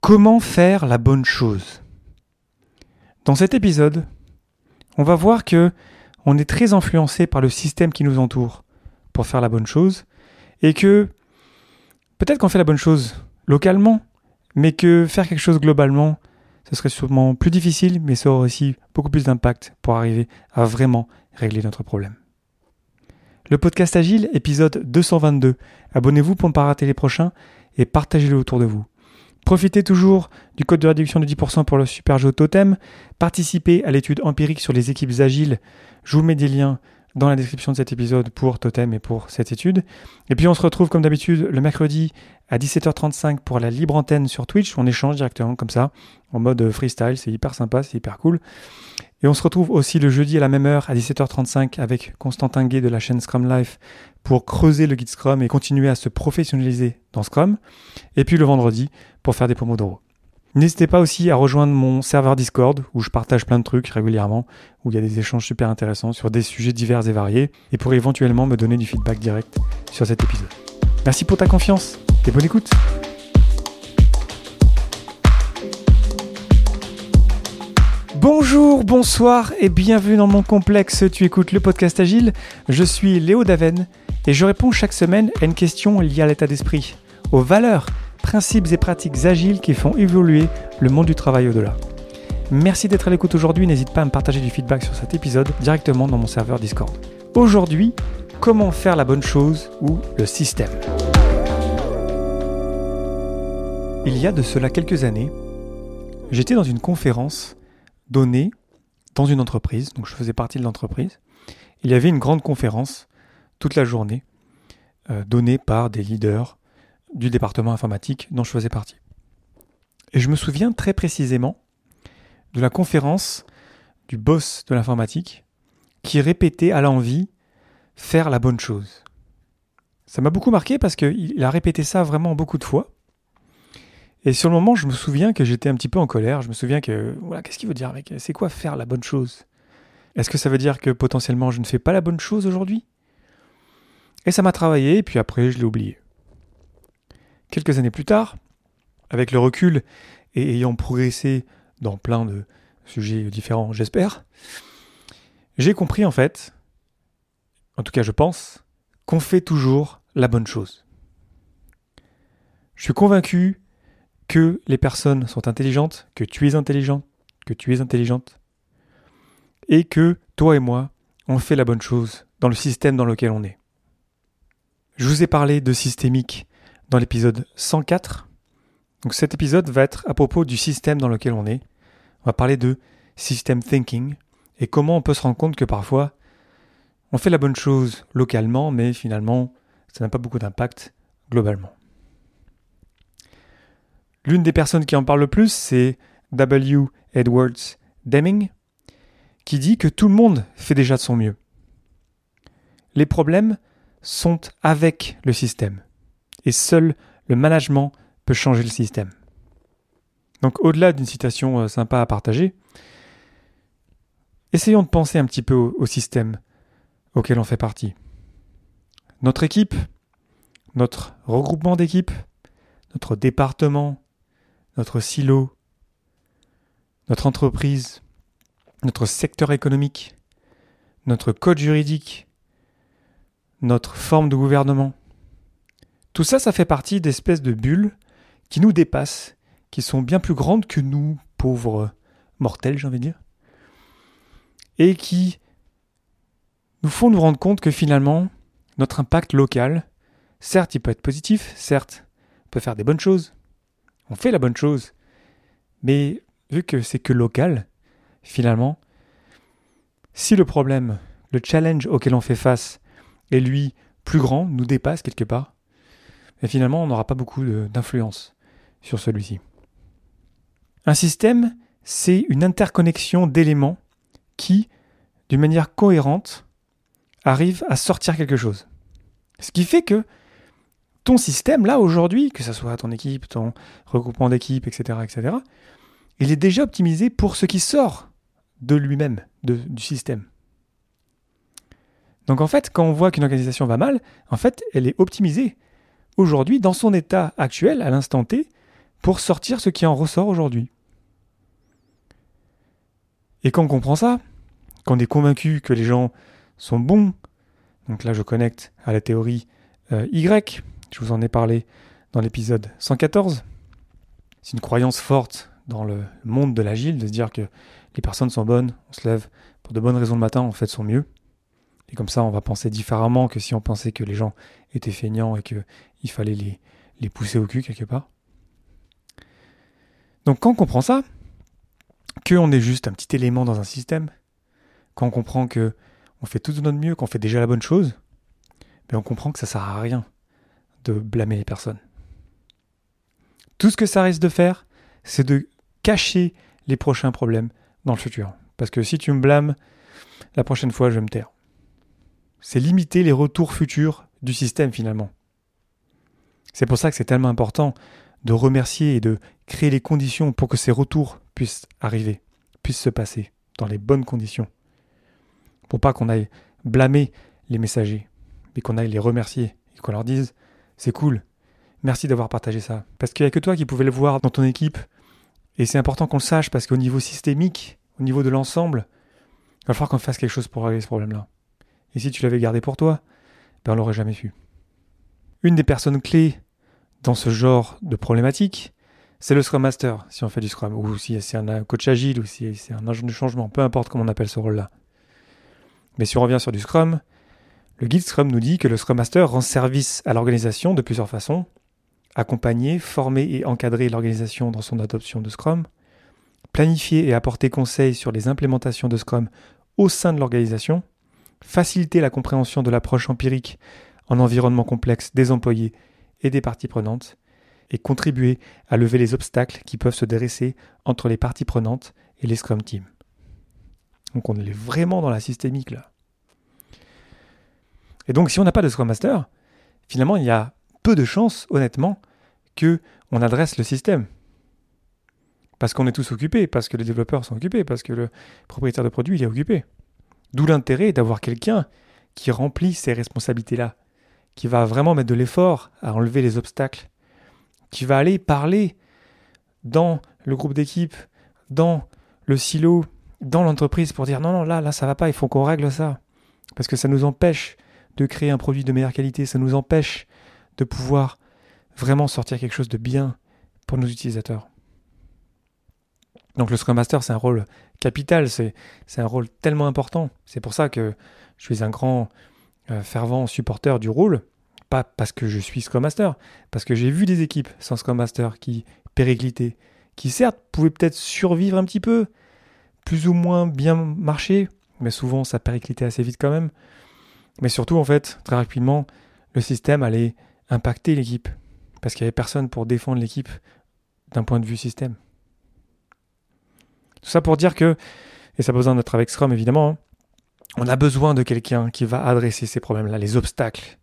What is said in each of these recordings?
Comment faire la bonne chose? Dans cet épisode, on va voir que on est très influencé par le système qui nous entoure pour faire la bonne chose et que peut-être qu'on fait la bonne chose localement, mais que faire quelque chose globalement, ce serait sûrement plus difficile, mais ça aurait aussi beaucoup plus d'impact pour arriver à vraiment régler notre problème. Le podcast Agile, épisode 222. Abonnez-vous pour ne pas rater les prochains et partagez-le autour de vous. Profitez toujours du code de réduction de 10% pour le super jeu Totem. Participez à l'étude empirique sur les équipes agiles. Je vous mets des liens dans la description de cet épisode pour Totem et pour cette étude. Et puis on se retrouve comme d'habitude le mercredi à 17h35 pour la libre antenne sur Twitch. On échange directement comme ça, en mode freestyle. C'est hyper sympa, c'est hyper cool. Et on se retrouve aussi le jeudi à la même heure à 17h35 avec Constantin Guay de la chaîne Scrum Life pour creuser le guide Scrum et continuer à se professionnaliser dans Scrum. Et puis le vendredi pour faire des pomodoro. N'hésitez pas aussi à rejoindre mon serveur Discord où je partage plein de trucs régulièrement, où il y a des échanges super intéressants sur des sujets divers et variés, et pour éventuellement me donner du feedback direct sur cet épisode. Merci pour ta confiance et bonne écoute Bonjour, bonsoir et bienvenue dans mon complexe. Tu écoutes le podcast Agile. Je suis Léo Daven et je réponds chaque semaine à une question liée à l'état d'esprit, aux valeurs principes et pratiques agiles qui font évoluer le monde du travail au-delà. Merci d'être à l'écoute aujourd'hui, n'hésite pas à me partager du feedback sur cet épisode directement dans mon serveur Discord. Aujourd'hui, comment faire la bonne chose ou le système? Il y a de cela quelques années, j'étais dans une conférence donnée dans une entreprise, donc je faisais partie de l'entreprise. Il y avait une grande conférence toute la journée, euh, donnée par des leaders du département informatique dont je faisais partie. Et je me souviens très précisément de la conférence du boss de l'informatique qui répétait à l'envie faire la bonne chose. Ça m'a beaucoup marqué parce qu'il a répété ça vraiment beaucoup de fois. Et sur le moment, je me souviens que j'étais un petit peu en colère. Je me souviens que, voilà, qu'est-ce qu'il veut dire avec C'est quoi faire la bonne chose? Est-ce que ça veut dire que potentiellement je ne fais pas la bonne chose aujourd'hui? Et ça m'a travaillé, et puis après, je l'ai oublié. Quelques années plus tard, avec le recul et ayant progressé dans plein de sujets différents, j'espère, j'ai compris en fait, en tout cas je pense, qu'on fait toujours la bonne chose. Je suis convaincu que les personnes sont intelligentes, que tu es intelligent, que tu es intelligente, et que toi et moi, on fait la bonne chose dans le système dans lequel on est. Je vous ai parlé de systémique dans l'épisode 104. Donc cet épisode va être à propos du système dans lequel on est. On va parler de system thinking et comment on peut se rendre compte que parfois on fait la bonne chose localement, mais finalement ça n'a pas beaucoup d'impact globalement. L'une des personnes qui en parle le plus, c'est W. Edwards Deming, qui dit que tout le monde fait déjà de son mieux. Les problèmes sont avec le système et seul le management peut changer le système. Donc au-delà d'une citation euh, sympa à partager, essayons de penser un petit peu au, système auquel on fait partie. Notre équipe, notre regroupement d'équipes, notre département, notre silo, notre entreprise, notre secteur économique, notre code juridique, notre forme de gouvernement, tout ça, ça fait partie d'espèces de bulles qui nous dépassent, qui sont bien plus grandes que nous, pauvres mortels, j'ai envie de dire, et qui nous font nous rendre compte que finalement, notre impact local, certes, il peut être positif, certes, peut faire des bonnes choses, on fait la bonne chose, mais vu que c'est que local, finalement, si le problème, le challenge auquel on fait face est lui plus grand, nous dépasse quelque part, et finalement on n'aura pas beaucoup d'influence sur celui-ci. Un système, c'est une interconnexion d'éléments qui, d'une manière cohérente, arrivent à sortir quelque chose. Ce qui fait que ton système, là, aujourd'hui, que ce soit ton équipe, ton regroupement d'équipes, etc., etc., il est déjà optimisé pour ce qui sort de lui-même, du système. Donc en fait, quand on voit qu'une organisation va mal, en fait, elle est optimisée aujourd'hui, dans son état actuel, à l'instant T, pour sortir ce qui en ressort aujourd'hui. Et quand on comprend ça, quand on est convaincu que les gens sont bons, donc là je connecte à la théorie euh, Y, je vous en ai parlé dans l'épisode 114, c'est une croyance forte dans le monde de l'agile de se dire que les personnes sont bonnes, on se lève pour de bonnes raisons le matin, en fait sont mieux. Et comme ça, on va penser différemment que si on pensait que les gens étaient feignants et qu'il fallait les, pousser au cul quelque part. Donc quand on comprend ça, qu'on est juste un petit élément dans un système, quand on comprend que on fait tout de notre mieux, qu'on fait déjà la bonne chose, mais ben on comprend que ça sert à rien de blâmer les personnes. Tout ce que ça risque de faire, c'est de cacher les prochains problèmes dans le futur. Parce que si tu me blâmes, la prochaine fois, je vais me taire. C'est limiter les retours futurs du système finalement. C'est pour ça que c'est tellement important de remercier et de créer les conditions pour que ces retours puissent arriver, puissent se passer dans les bonnes conditions. Pour pas qu'on aille blâmer les messagers, mais qu'on aille les remercier et qu'on leur dise c'est cool, merci d'avoir partagé ça. Parce qu'il n'y a que toi qui pouvais le voir dans ton équipe. Et c'est important qu'on le sache parce qu'au niveau systémique, au niveau de l'ensemble, il va falloir qu'on fasse quelque chose pour régler ce problème-là. Et si tu l'avais gardé pour toi, ben on l'aurait jamais su. Une des personnes clés dans ce genre de problématique, c'est le Scrum Master, si on fait du Scrum, ou si c'est un coach agile, ou si c'est un agent de changement, peu importe comment on appelle ce rôle-là. Mais si on revient sur du Scrum, le guide Scrum nous dit que le Scrum Master rend service à l'organisation de plusieurs façons. Accompagner, former et encadrer l'organisation dans son adoption de Scrum, planifier et apporter conseils sur les implémentations de Scrum au sein de l'organisation, faciliter la compréhension de l'approche empirique en environnement complexe des employés et des parties prenantes, et contribuer à lever les obstacles qui peuvent se dresser entre les parties prenantes et les Scrum Teams. Donc on est vraiment dans la systémique là. Et donc si on n'a pas de Scrum Master, finalement il y a peu de chances, honnêtement, que on adresse le système. Parce qu'on est tous occupés, parce que les développeurs sont occupés, parce que le propriétaire de produit est occupé. D'où l'intérêt d'avoir quelqu'un qui remplit ces responsabilités-là, qui va vraiment mettre de l'effort à enlever les obstacles, qui va aller parler dans le groupe d'équipe, dans le silo, dans l'entreprise pour dire non, non, là, là, ça va pas, il faut qu'on règle ça. Parce que ça nous empêche de créer un produit de meilleure qualité, ça nous empêche de pouvoir vraiment sortir quelque chose de bien pour nos utilisateurs. Donc le Scrum Master, c'est un rôle capital, c'est un rôle tellement important. C'est pour ça que je suis un grand euh, fervent supporter du rôle, pas parce que je suis Scrum Master, parce que j'ai vu des équipes sans Scrum Master qui périclitaient, qui certes pouvaient peut-être survivre un petit peu, plus ou moins bien marcher, mais souvent ça périclitait assez vite quand même. Mais surtout, en fait, très rapidement, le système allait impacter l'équipe, parce qu'il n'y avait personne pour défendre l'équipe d'un point de vue système. Tout ça pour dire que, et ça a besoin d'être avec Scrum évidemment, hein, on a besoin de quelqu'un qui va adresser ces problèmes-là, les obstacles.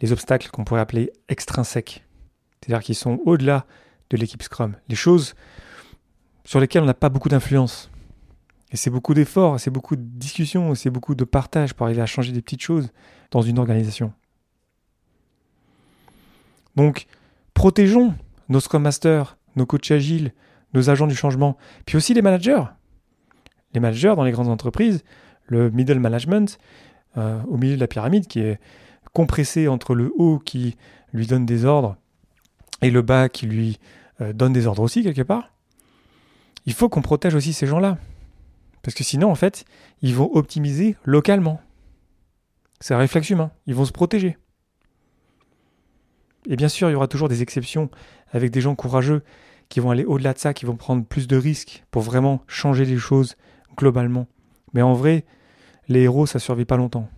Les obstacles qu'on pourrait appeler extrinsèques. C'est-à-dire qui sont au-delà de l'équipe Scrum. Les choses sur lesquelles on n'a pas beaucoup d'influence. Et c'est beaucoup d'efforts, c'est beaucoup de discussions, c'est beaucoup de partage pour arriver à changer des petites choses dans une organisation. Donc, protégeons nos Scrum Masters, nos coachs agiles, nos agents du changement, puis aussi les managers. Les managers dans les grandes entreprises, le middle management, euh, au milieu de la pyramide, qui est compressé entre le haut qui lui donne des ordres et le bas qui lui euh, donne des ordres aussi quelque part. Il faut qu'on protège aussi ces gens-là. Parce que sinon, en fait, ils vont optimiser localement. C'est un réflexe humain. Ils vont se protéger. Et bien sûr, il y aura toujours des exceptions avec des gens courageux qui vont aller au-delà de ça, qui vont prendre plus de risques pour vraiment changer les choses globalement. Mais en vrai, les héros, ça ne survit pas longtemps.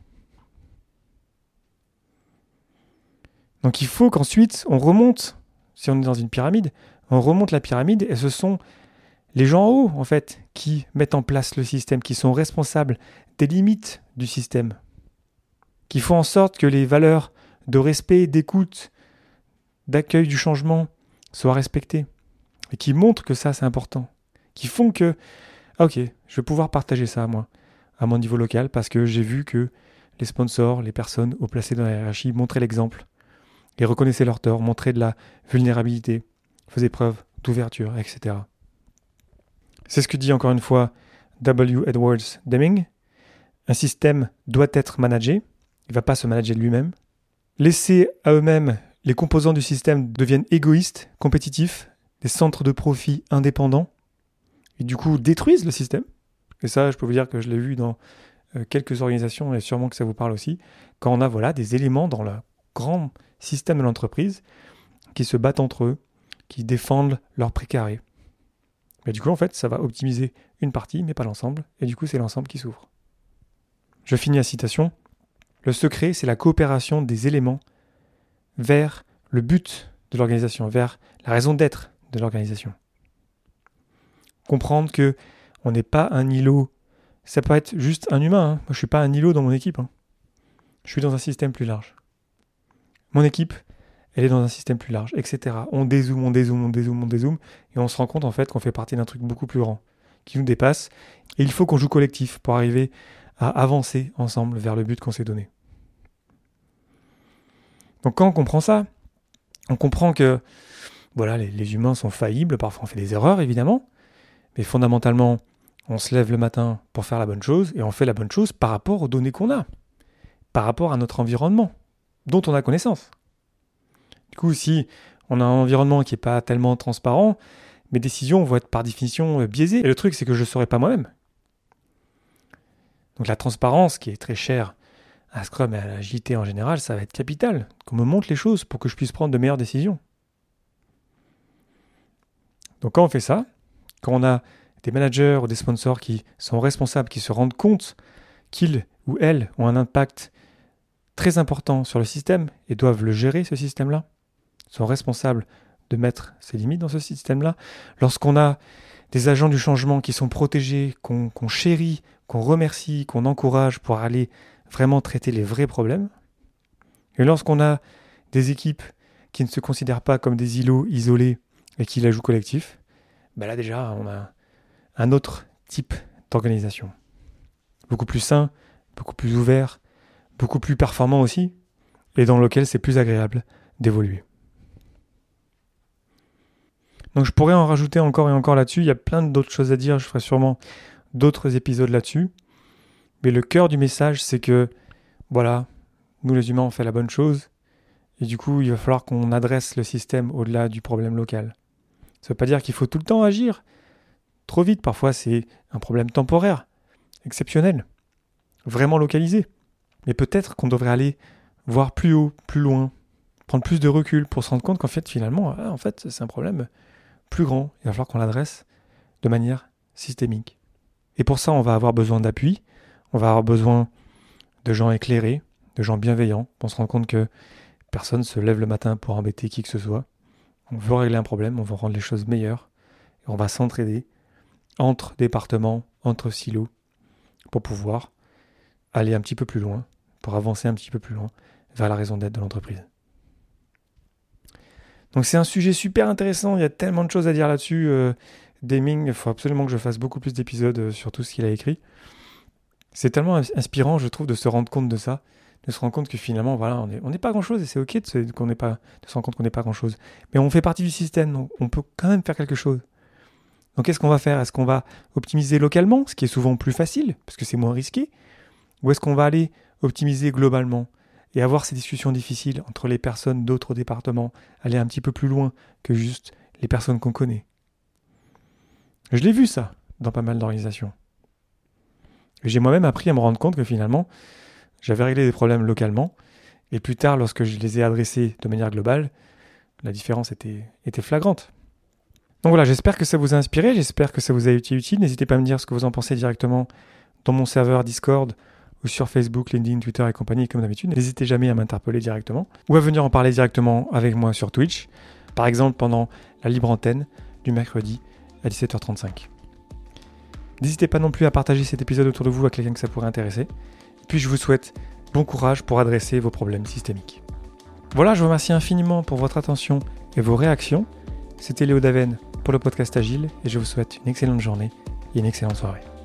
Donc il faut qu'ensuite on remonte, si on est dans une pyramide, on remonte la pyramide et ce sont les gens en haut, en fait, qui mettent en place le système, qui sont responsables des limites du système, qui font en sorte que les valeurs de respect, d'écoute, d'accueil du changement soient respectées et qui montrent que ça c'est important, qui font que, ah, ok, je vais pouvoir partager ça moi, à mon niveau local, parce que j'ai vu que les sponsors, les personnes au placé dans la hiérarchie montraient l'exemple et reconnaissaient leur tort, montraient de la vulnérabilité faisait preuve d'ouverture, etc. C'est ce que dit encore une fois W. Edwards Deming. Un système doit être managé, il ne va pas se manager lui-même. Laisser à eux-mêmes, les composants du système deviennent égoïstes, compétitifs, des centres de profit indépendants, et du coup détruisent le système. Et ça, je peux vous dire que je l'ai vu dans euh, quelques organisations, et sûrement que ça vous parle aussi, quand on a voilà, des éléments dans le grand système de l'entreprise qui se battent entre eux, qui défendent leur précaré. Mais du coup, en fait, ça va optimiser une partie, mais pas l'ensemble, et du coup, c'est l'ensemble qui s'ouvre. Je finis la citation. Le secret, c'est la coopération des éléments vers le but de l'organisation, vers la raison d'être de l'organisation. Comprendre que on n'est pas un îlot. Ça peut être juste un humain. Hein. Moi, je suis pas un îlot dans mon équipe. Hein. Je suis dans un système plus large. Mon équipe, elle est dans un système plus large, etc. On dézoome, on dézoome, on dézoome, on dézoome, et on se rend compte en fait qu'on fait partie d'un truc beaucoup plus grand, qui nous dépasse. Et il faut qu'on joue collectif pour arriver à avancer ensemble vers le but qu'on s'est donné. Donc quand on comprend ça, on comprend que voilà, les, humains sont faillibles, parfois on fait des erreurs évidemment, mais fondamentalement, on se lève le matin pour faire la bonne chose et on fait la bonne chose par rapport aux données qu'on a, par rapport à notre environnement, dont on a connaissance. Du coup, si on a un environnement qui n'est pas tellement transparent, mes décisions vont être par définition euh, biaisées. Et le truc, c'est que je ne saurai pas moi-même. Donc la transparence, qui est très chère à Scrum et à l'agilité en général, ça va être capital. Qu'on me montre les choses pour que je puisse prendre de meilleures décisions. Donc quand on fait ça, quand on a des managers ou des sponsors qui sont responsables, qui se rendent compte qu'ils ou elles ont un impact très important sur le système et doivent le gérer, ce système-là, sont responsables de mettre ses limites dans ce système-là. Lorsqu'on a des agents du changement qui sont protégés, qu'on chérit, qu'on remercie, qu'on encourage pour aller vraiment traiter les vrais problèmes. Et lorsqu'on a des équipes qui ne se considèrent pas comme des îlots isolés et qui la jouent collectif, ben là déjà on a un autre type d'organisation. Beaucoup plus sain, beaucoup plus ouvert, beaucoup plus performant aussi, et dans lequel c'est plus agréable d'évoluer. Donc je pourrais en rajouter encore et encore là-dessus. Il y a plein d'autres choses à dire. Je ferai sûrement d'autres épisodes là-dessus. Mais le cœur du message, c'est que, voilà, nous les humains, on fait la bonne chose. Et du coup, il va falloir qu'on adresse le système au-delà du problème local. Ça ne veut pas dire qu'il faut tout le temps agir trop vite. Parfois, c'est un problème temporaire, exceptionnel, vraiment localisé. Mais peut-être qu'on devrait aller voir plus haut, plus loin, prendre plus de recul pour se rendre compte qu'en fait, finalement, ah, en fait, c'est un problème plus grand. Il va falloir qu'on l'adresse de manière systémique. Et pour ça, on va avoir besoin d'appui, on va avoir besoin de gens éclairés, de gens bienveillants, pour se rendre compte que personne se lève le matin pour embêter qui que ce soit. On veut régler un problème, on veut rendre les choses meilleures, on va s'entraider entre départements, entre silos, pour pouvoir aller un petit peu plus loin, pour avancer un petit peu plus loin vers la raison d'être de l'entreprise. Donc c'est un sujet super intéressant, il y a tellement de choses à dire là-dessus. Euh, Deming, il faut absolument que je fasse beaucoup plus d'épisodes euh, sur tout ce qu'il a écrit. C'est tellement inspirant, je trouve, de se rendre compte de ça, de se rendre compte que finalement, voilà, on n'est pas grand-chose et c'est ok de se, de se rendre compte qu'on n'est pas grand-chose. Mais on fait partie du système, donc on peut quand même faire quelque chose. Donc qu'est-ce qu'on va faire? Est-ce qu'on va optimiser localement, ce qui est souvent plus facile, parce que c'est moins risqué? Ou est-ce qu'on va aller optimiser globalement? Et avoir ces discussions difficiles entre les personnes d'autres départements, aller un petit peu plus loin que juste les personnes qu'on connaît. Je l'ai vu ça dans pas mal d'organisations. J'ai moi-même appris à me rendre compte que finalement, j'avais réglé des problèmes localement, et plus tard, lorsque je les ai adressés de manière globale, la différence était, flagrante. Donc voilà, j'espère que ça vous a inspiré, j'espère que ça vous a été utile. N'hésitez pas à me dire ce que vous en pensez directement dans mon serveur Discord ou sur Facebook, LinkedIn, Twitter et compagnie, comme d'habitude. N'hésitez jamais à m'interpeller directement ou à venir en parler directement avec moi sur Twitch, par exemple pendant la libre antenne du mercredi à 17h35. N'hésitez pas non plus à partager cet épisode autour de vous à quelqu'un que ça pourrait intéresser. Puis je vous souhaite bon courage pour adresser vos problèmes systémiques. Voilà, je vous remercie infiniment pour votre attention et vos réactions. C'était Léo Daven pour le podcast Agile et je vous souhaite une excellente journée et une excellente soirée.